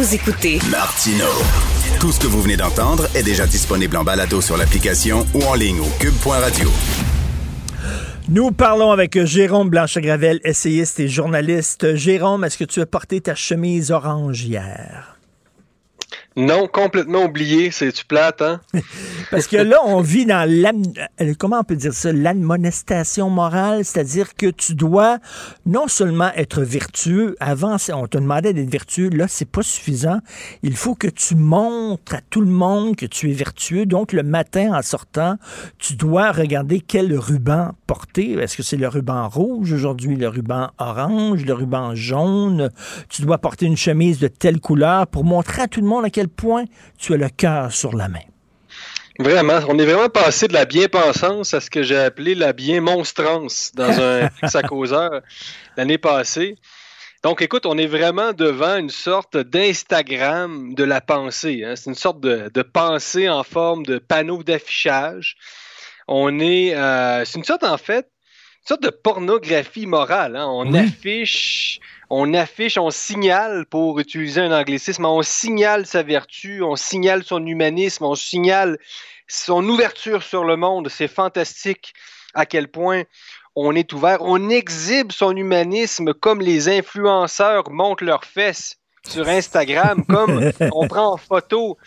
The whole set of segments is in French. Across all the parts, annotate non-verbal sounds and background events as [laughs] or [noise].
Vous écoutez Martino. Tout ce que vous venez d'entendre est déjà disponible en balado sur l'application ou en ligne au cube.radio. Nous parlons avec Jérôme Blanchet-Gravel, essayiste et journaliste. Jérôme, est-ce que tu as porté ta chemise orange hier? Non, complètement oublié. C'est-tu plate, hein? [laughs] Parce que là, on vit dans euh, comment on peut dire ça, l'admonestation morale, c'est-à-dire que tu dois non seulement être vertueux, avant on te demandait d'être vertueux, là c'est pas suffisant, il faut que tu montres à tout le monde que tu es vertueux. Donc le matin en sortant, tu dois regarder quel ruban porter. Est-ce que c'est le ruban rouge aujourd'hui, le ruban orange, le ruban jaune? Tu dois porter une chemise de telle couleur pour montrer à tout le monde à quel point tu as le cœur sur la main. Vraiment, on est vraiment passé de la bien-pensance à ce que j'ai appelé la bien-monstrance dans un [laughs] à causeur l'année passée. Donc, écoute, on est vraiment devant une sorte d'Instagram de la pensée. Hein. C'est une sorte de, pensée en forme de panneau d'affichage. On est, euh, c'est une sorte en fait, sorte de pornographie morale. Hein. On affiche on affiche, on signale, pour utiliser un anglicisme, on signale sa vertu, on signale son humanisme, on signale son ouverture sur le monde. C'est fantastique à quel point on est ouvert. On exhibe son humanisme comme les influenceurs montrent leurs fesses sur Instagram, [laughs] comme on prend en photo.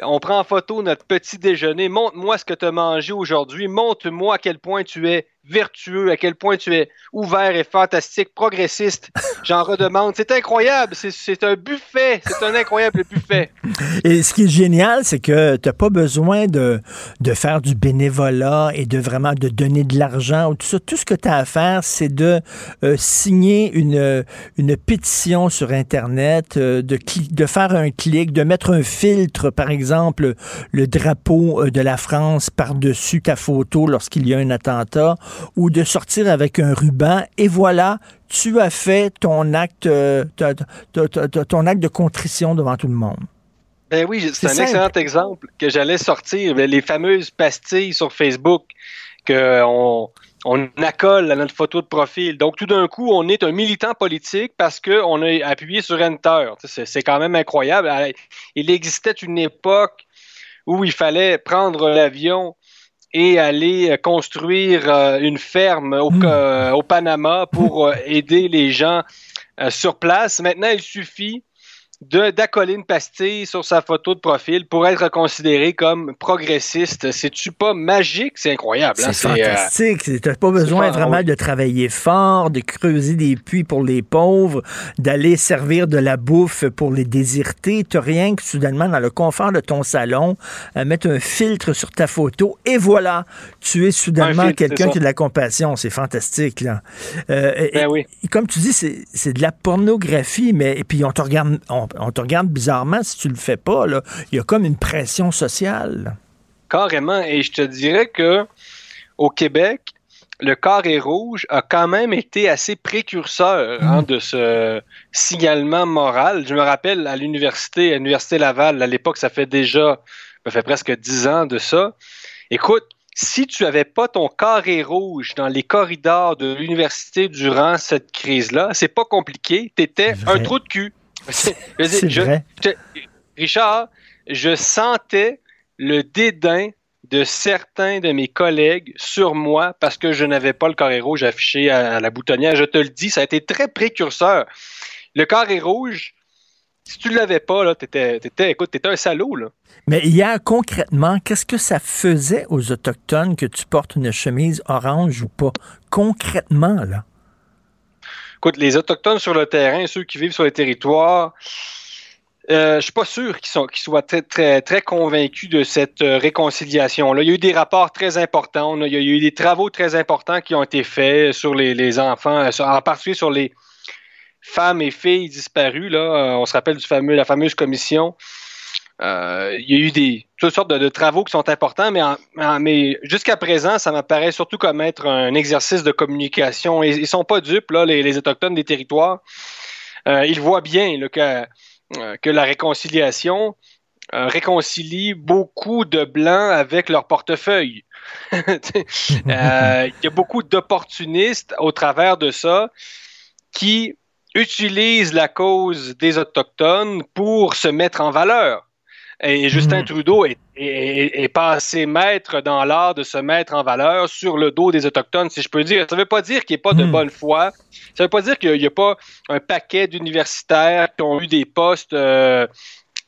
On prend en photo notre petit déjeuner. Montre-moi ce que tu as mangé aujourd'hui. Montre-moi à quel point tu es vertueux, à quel point tu es ouvert et fantastique, progressiste. J'en redemande. C'est incroyable. C'est un buffet. C'est un incroyable buffet. [laughs] Et ce qui est génial, c'est que tu n'as pas besoin de, de faire du bénévolat et de vraiment de donner de l'argent ou tout ça. Tout ce que tu as à faire, c'est de euh, signer une, une pétition sur Internet, euh, de, de faire un clic, de mettre un filtre, par exemple, le drapeau euh, de la France par-dessus ta photo lorsqu'il y a un attentat ou de sortir avec un ruban et voilà, tu as fait ton acte, euh, ton acte de contrition devant tout le monde. Ben oui, c'est un excellent exemple que j'allais sortir, les fameuses pastilles sur Facebook qu'on on accole à notre photo de profil. Donc, tout d'un coup, on est un militant politique parce qu'on a appuyé sur Enter. C'est quand même incroyable. Il existait une époque où il fallait prendre l'avion et aller euh, construire euh, une ferme au, hmm. euh, au Panama pour aider les gens sur place. Maintenant, il suffit d'accoler une pastille sur sa photo de profil pour être considéré comme progressiste. C'est-tu pas magique? C'est incroyable. Hein? C'est fantastique. tu n'as pas besoin vraiment de travailler fort, de creuser des puits pour les pauvres, d'aller servir de la bouffe pour les désirtés. Tu rien que soudainement, dans le confort de ton salon, à mettre un filtre sur ta photo et voilà, tu es soudainement quelqu'un qui a de la compassion. C'est fantastique. Là. Euh, ben oui. comme tu dis, c'est de la pornographie, mais et puis on te regarde, on, te regarde bizarrement si tu le fais pas. Là. Il y a comme une pression sociale. Carrément. Et je te dirais que au Québec, le carré rouge a quand même été assez précurseur hein, mm. de ce signalement moral. Je me rappelle à l'université, à l'université Laval, à l'époque, ça fait déjà, ça fait presque dix ans de ça. Écoute, si tu n'avais pas ton carré rouge dans les corridors de l'université durant cette crise-là, c'est pas compliqué. Tu étais un trou de cul. Richard, je sentais le dédain de certains de mes collègues sur moi parce que je n'avais pas le carré rouge affiché à, la boutonnière. Je te le dis, ça a été très précurseur. Le carré rouge, si tu ne l'avais pas, là, t'étais, écoute, un salaud, là. Mais hier, concrètement, qu'est-ce que ça faisait aux Autochtones que tu portes une chemise orange ou pas? Concrètement, là. Écoute, les Autochtones sur le terrain, ceux qui vivent sur les territoires, euh, je suis pas sûr qu'ils soient très, convaincus de cette euh, réconciliation-là. Il y a eu des rapports très importants, il y a eu des travaux très importants qui ont été faits sur les, enfants, euh, en particulier sur les femmes et filles disparues. Là. On se rappelle du la fameuse commission euh, il y a eu des toutes sortes de, travaux qui sont importants, mais, jusqu'à présent, ça m'apparaît surtout comme être un exercice de communication. Ils, ils sont pas dupes, là, les, autochtones des territoires. Euh, ils voient bien que, euh, que la réconciliation réconcilie beaucoup de blancs avec leur portefeuille. [laughs] il y a beaucoup d'opportunistes au travers de ça qui utilisent la cause des Autochtones pour se mettre en valeur. Et Justin hmm. Trudeau est, passé maître dans l'art de se mettre en valeur sur le dos des Autochtones, si je peux dire. Ça ne veut pas dire qu'il n'y ait pas de hmm. bonne foi. Ça ne veut pas dire qu'il n'y a, pas un paquet d'universitaires qui ont eu des postes, euh,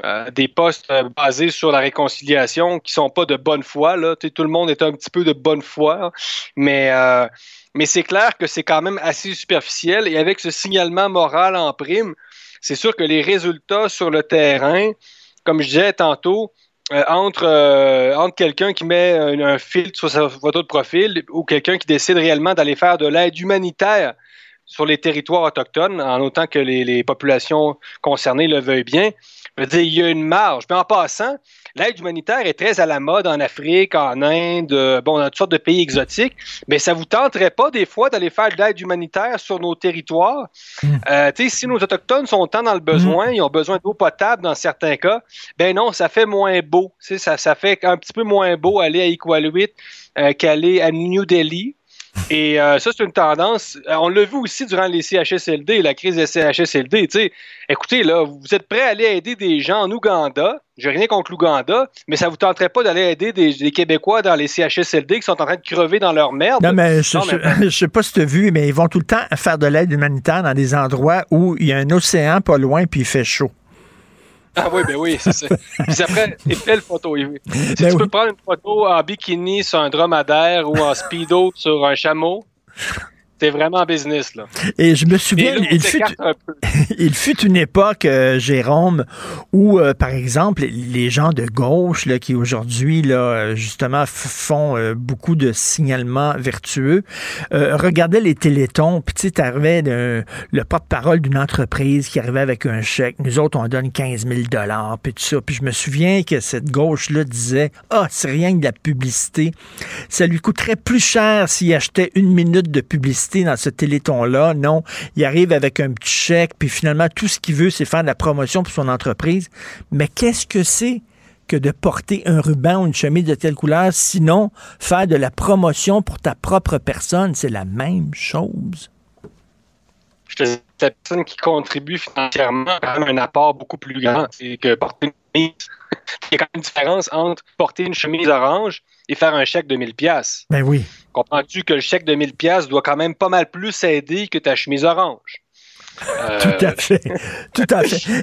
euh, des postes basés sur la réconciliation qui sont pas de bonne foi. Là. tout le monde est un petit peu de bonne foi, mais euh, mais c'est clair que c'est quand même assez superficiel. Et avec ce signalement moral en prime, c'est sûr que les résultats sur le terrain comme je disais tantôt, euh, entre, euh, entre quelqu'un qui met un, filtre sur sa photo de profil ou quelqu'un qui décide réellement d'aller faire de l'aide humanitaire sur les territoires autochtones, en autant que les, populations concernées le veuillent bien, je il y a une marge. Mais en passant, l'aide humanitaire est très à la mode en Afrique, en Inde, euh, bon, dans toutes sortes de pays exotiques, mais ça vous tenterait pas des fois d'aller faire de l'aide humanitaire sur nos territoires? Hmm. Euh, si nos Autochtones sont tant dans le besoin, ils ont besoin d'eau potable dans certains cas, ben non, ça fait moins beau. Ça, ça fait un petit peu moins beau aller à Iqaluit euh, qu'aller à New Delhi. Et euh, ça, c'est une tendance. Euh, on l'a vu aussi durant les CHSLD, la crise des CHSLD. Écoutez, là, vous êtes prêts à aller aider des gens en Ouganda? J'ai rien contre l'Ouganda, mais ça vous tenterait pas d'aller aider des, Québécois dans les CHSLD qui sont en train de crever dans leur merde? Non, mais je, ne [laughs] sais pas si tu as vu, mais ils vont tout le temps faire de l'aide humanitaire dans des endroits où il y a un océan pas loin puis il fait chaud. Ah oui, ben oui, c'est ça. Puis après, il fait photo. Si ben tu peux prendre une photo en bikini sur un dromadaire ou en speedo sur un chameau, c'est vraiment business, là. Et je me souviens, il, fut, [laughs] il, fut, une époque, euh, Jérôme, où, euh, par exemple, les gens de gauche, là, qui aujourd'hui, là, justement, font euh, beaucoup de signalements vertueux, regardaient les télétons, puis tu sais, t'arrivais le porte-parole d'une entreprise qui arrivait avec un chèque. Nous autres, on donne 15 000 puis tout ça. Puis je me souviens que cette gauche-là disait, ah, c'est rien que de la publicité. Ça lui coûterait plus cher s'il achetait une minute de publicité dans ce téléthon-là. Non, il arrive avec un petit chèque, puis finalement, tout ce qu'il veut, c'est faire de la promotion pour son entreprise. Mais qu'est-ce que c'est que de porter un ruban ou une chemise de telle couleur, sinon faire de la promotion pour ta propre personne, c'est la même chose. Je te la personne qui contribue financièrement a quand même un apport beaucoup plus grand. C'est que porter une chemise, [laughs] il y a quand même une différence entre porter une chemise orange et faire un chèque de 1000 pièces. Ben oui. Comprends-tu que le chèque de 1000 pièces doit quand même pas mal plus aider que ta chemise orange? [laughs] Tout à fait. [laughs] Tout à fait.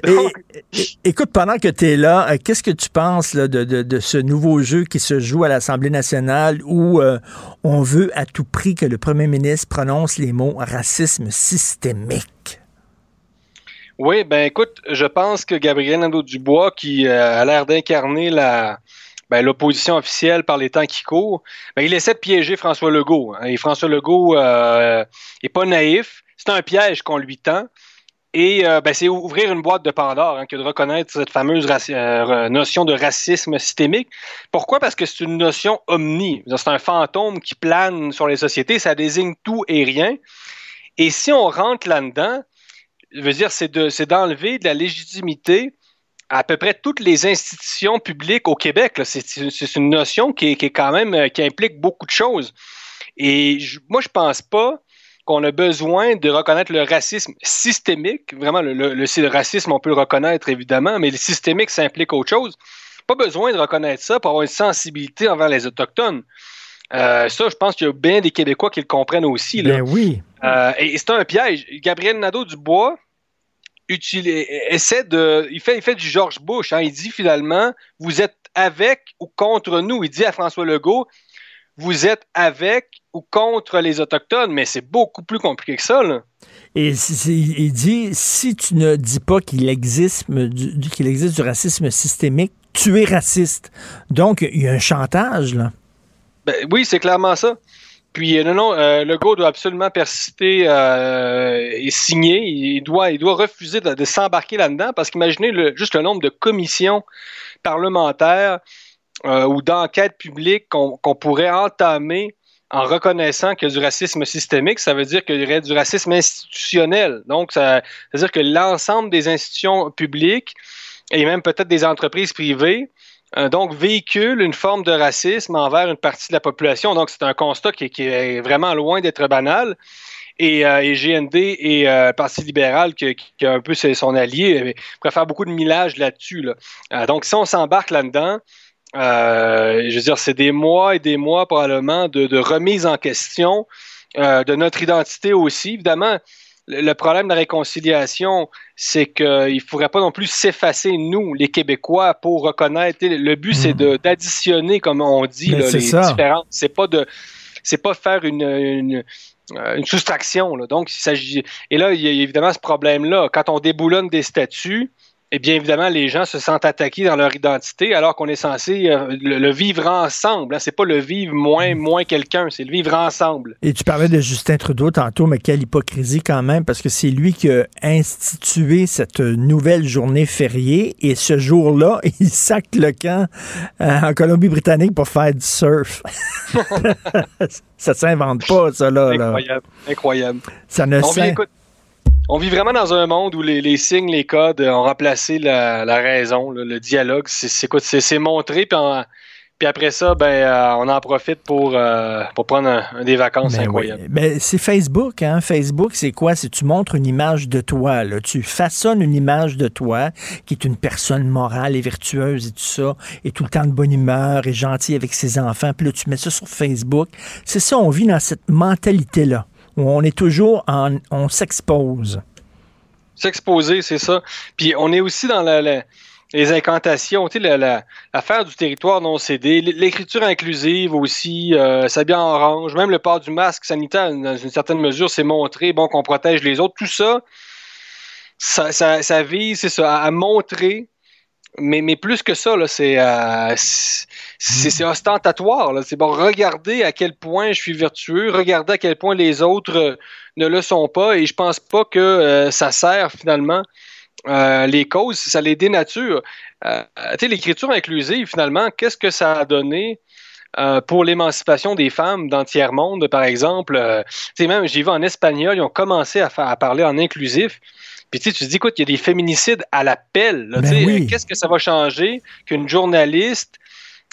[laughs] écoute, pendant que tu es là, euh, qu'est-ce que tu penses de, ce nouveau jeu qui se joue à l'Assemblée nationale où euh, on veut à tout prix que le premier ministre prononce les mots racisme systémique? Oui, ben écoute, je pense que Gabriel Nadeau-Dubois, qui euh, a l'air d'incarner la, ben, l'opposition officielle par les temps qui courent, ben, il essaie de piéger François Legault. Hein. Et François Legault euh, est pas naïf. C'est un piège qu'on lui tend. Et euh, ben, c'est ouvrir une boîte de Pandore hein, que de reconnaître cette fameuse euh, notion de racisme systémique. Pourquoi? Parce que c'est une notion omni. C'est un fantôme qui plane sur les sociétés. Ça désigne tout et rien. Et si on rentre là-dedans, je veux dire, c'est d'enlever de la légitimité à peu près toutes les institutions publiques au Québec. C'est une notion qui est, quand même euh, qui implique beaucoup de choses. Et moi, je pense pas qu'on a besoin de reconnaître le racisme systémique. Vraiment, le, racisme, on peut le reconnaître évidemment, mais le systémique, ça implique autre chose. Pas besoin de reconnaître ça pour avoir une sensibilité envers les Autochtones. Euh, ça, je pense qu'il y a bien des Québécois qui le comprennent aussi. Ben oui. Euh, et c'est un piège. Gabriel Nadeau-Dubois, essaie de. Il fait, il fait du George Bush. Hein. Il dit finalement, vous êtes avec ou contre nous. Il dit à François Legault, vous êtes avec ou contre les Autochtones, mais c'est beaucoup plus compliqué que ça. Et il dit, si tu ne dis pas qu'il existe, qu'il existe du racisme systémique, tu es raciste. Donc, il y a un chantage, là. Ben, oui, c'est clairement ça. Puis non, non, euh, Legault doit absolument persister et signer. Il doit, il doit refuser de, s'embarquer là-dedans parce qu'imaginez le, juste le nombre de commissions parlementaires ou d'enquêtes publiques qu'on pourrait entamer en reconnaissant qu'il y a du racisme systémique, ça veut dire qu'il y aurait du racisme institutionnel. Donc, ça veut dire que l'ensemble des institutions publiques et même peut-être des entreprises privées euh, donc véhiculent une forme de racisme envers une partie de la population. Donc, c'est un constat qui, est vraiment loin d'être banal. Et, euh, GND et euh, Parti libéral, qui, qui, un peu son allié, préfèrent beaucoup de millage là-dessus. donc, si on s'embarque là-dedans, euh, je veux dire, c'est des mois et des mois probablement de, remise en question euh, de notre identité aussi. Évidemment, le problème de la réconciliation, c'est qu'il ne faudrait pas non plus s'effacer, nous, les Québécois, pour reconnaître. Le but, c'est hmm. d'additionner, comme on dit, les différences. C'est pas de c'est pas faire une, une, euh, soustraction. Donc, il s'agit. Et là, il y a évidemment ce problème-là. Quand on déboulonne des statuts, eh bien évidemment, les gens se sentent attaqués dans leur identité alors qu'on est censé euh, le, vivre ensemble. Hein. C'est pas le vivre moins, moins quelqu'un, c'est le vivre ensemble. Et tu parlais de Justin Trudeau tantôt, mais quelle hypocrisie quand même, parce que c'est lui qui a institué cette nouvelle journée fériée et ce jour-là, [laughs] il sac le camp euh, en Colombie-Britannique pour faire du surf. [laughs] ça s'invente pas, ça, là. Incroyable, incroyable. Ça ne on vit vraiment dans un monde où les, signes, les codes ont remplacé la, raison, le, dialogue. C'est montré, puis, puis après ça, ben, euh, on en profite pour, euh, pour prendre des vacances ben incroyables. Ben, c'est Facebook. Hein? Facebook, c'est quoi? C'est tu montres une image de toi. Tu façonnes une image de toi qui est une personne morale et vertueuse et tout ça, et tout le temps de bonne humeur et gentil avec ses enfants. Puis là, tu mets ça sur Facebook. C'est ça, on vit dans cette mentalité-là où on est toujours en, on s'expose. S'exposer, c'est ça. Puis on est aussi dans les incantations, tu sais, l'affaire du territoire non cédé, l'écriture inclusive aussi, euh, s'habiller en orange, même le port du masque sanitaire, dans une certaine mesure, c'est montrer bon, qu'on protège les autres. Tout ça, ça, ça, vise, c'est ça, à montrer mais, mais plus que ça, c'est euh, c'est ostentatoire. C'est bon, regardez à quel point je suis vertueux, regardez à quel point les autres euh, ne le sont pas, et je pense pas que euh, ça sert finalement euh, les causes, ça les dénature. l'écriture inclusive, finalement, qu'est-ce que ça a donné pour l'émancipation des femmes dans tiers-monde, par exemple? même, j'y vais en espagnol, ils ont commencé à, à parler en inclusif. Puis tu te dis, écoute, il y a des féminicides à l'appel. Ben qu'est-ce que ça va changer qu'une journaliste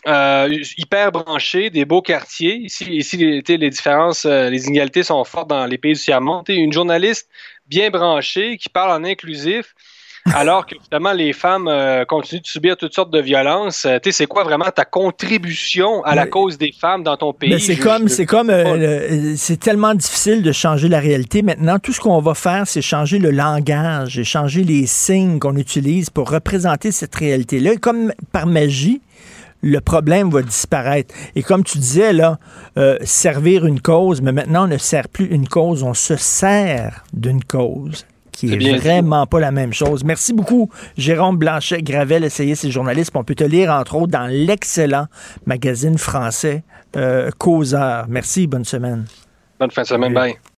euh, hyper branchée des beaux quartiers, ici, ici les, différences, euh, les inégalités sont fortes dans les pays du tiers-monde, une journaliste bien branchée qui parle en inclusif, [laughs] alors que finalement les femmes euh, continuent de subir toutes sortes de violences. Euh, tu sais, c'est quoi vraiment ta contribution à la cause des femmes dans ton pays? C'est comme, c'est comme, euh, c'est tellement difficile de changer la réalité. Maintenant, tout ce qu'on va faire, c'est changer le langage et changer les signes qu'on utilise pour représenter cette réalité-là. Comme par magie, le problème va disparaître. Et comme tu disais, là, servir une cause, mais maintenant, on ne sert plus une cause, on se sert d'une cause qui est, vraiment pas la même chose. Merci beaucoup, Jérôme Blanchet, Gravel, essayiste et journaliste. On peut te lire, entre autres, dans l'excellent magazine français euh, Causeur. Merci, bonne semaine. Bonne fin de semaine, bye.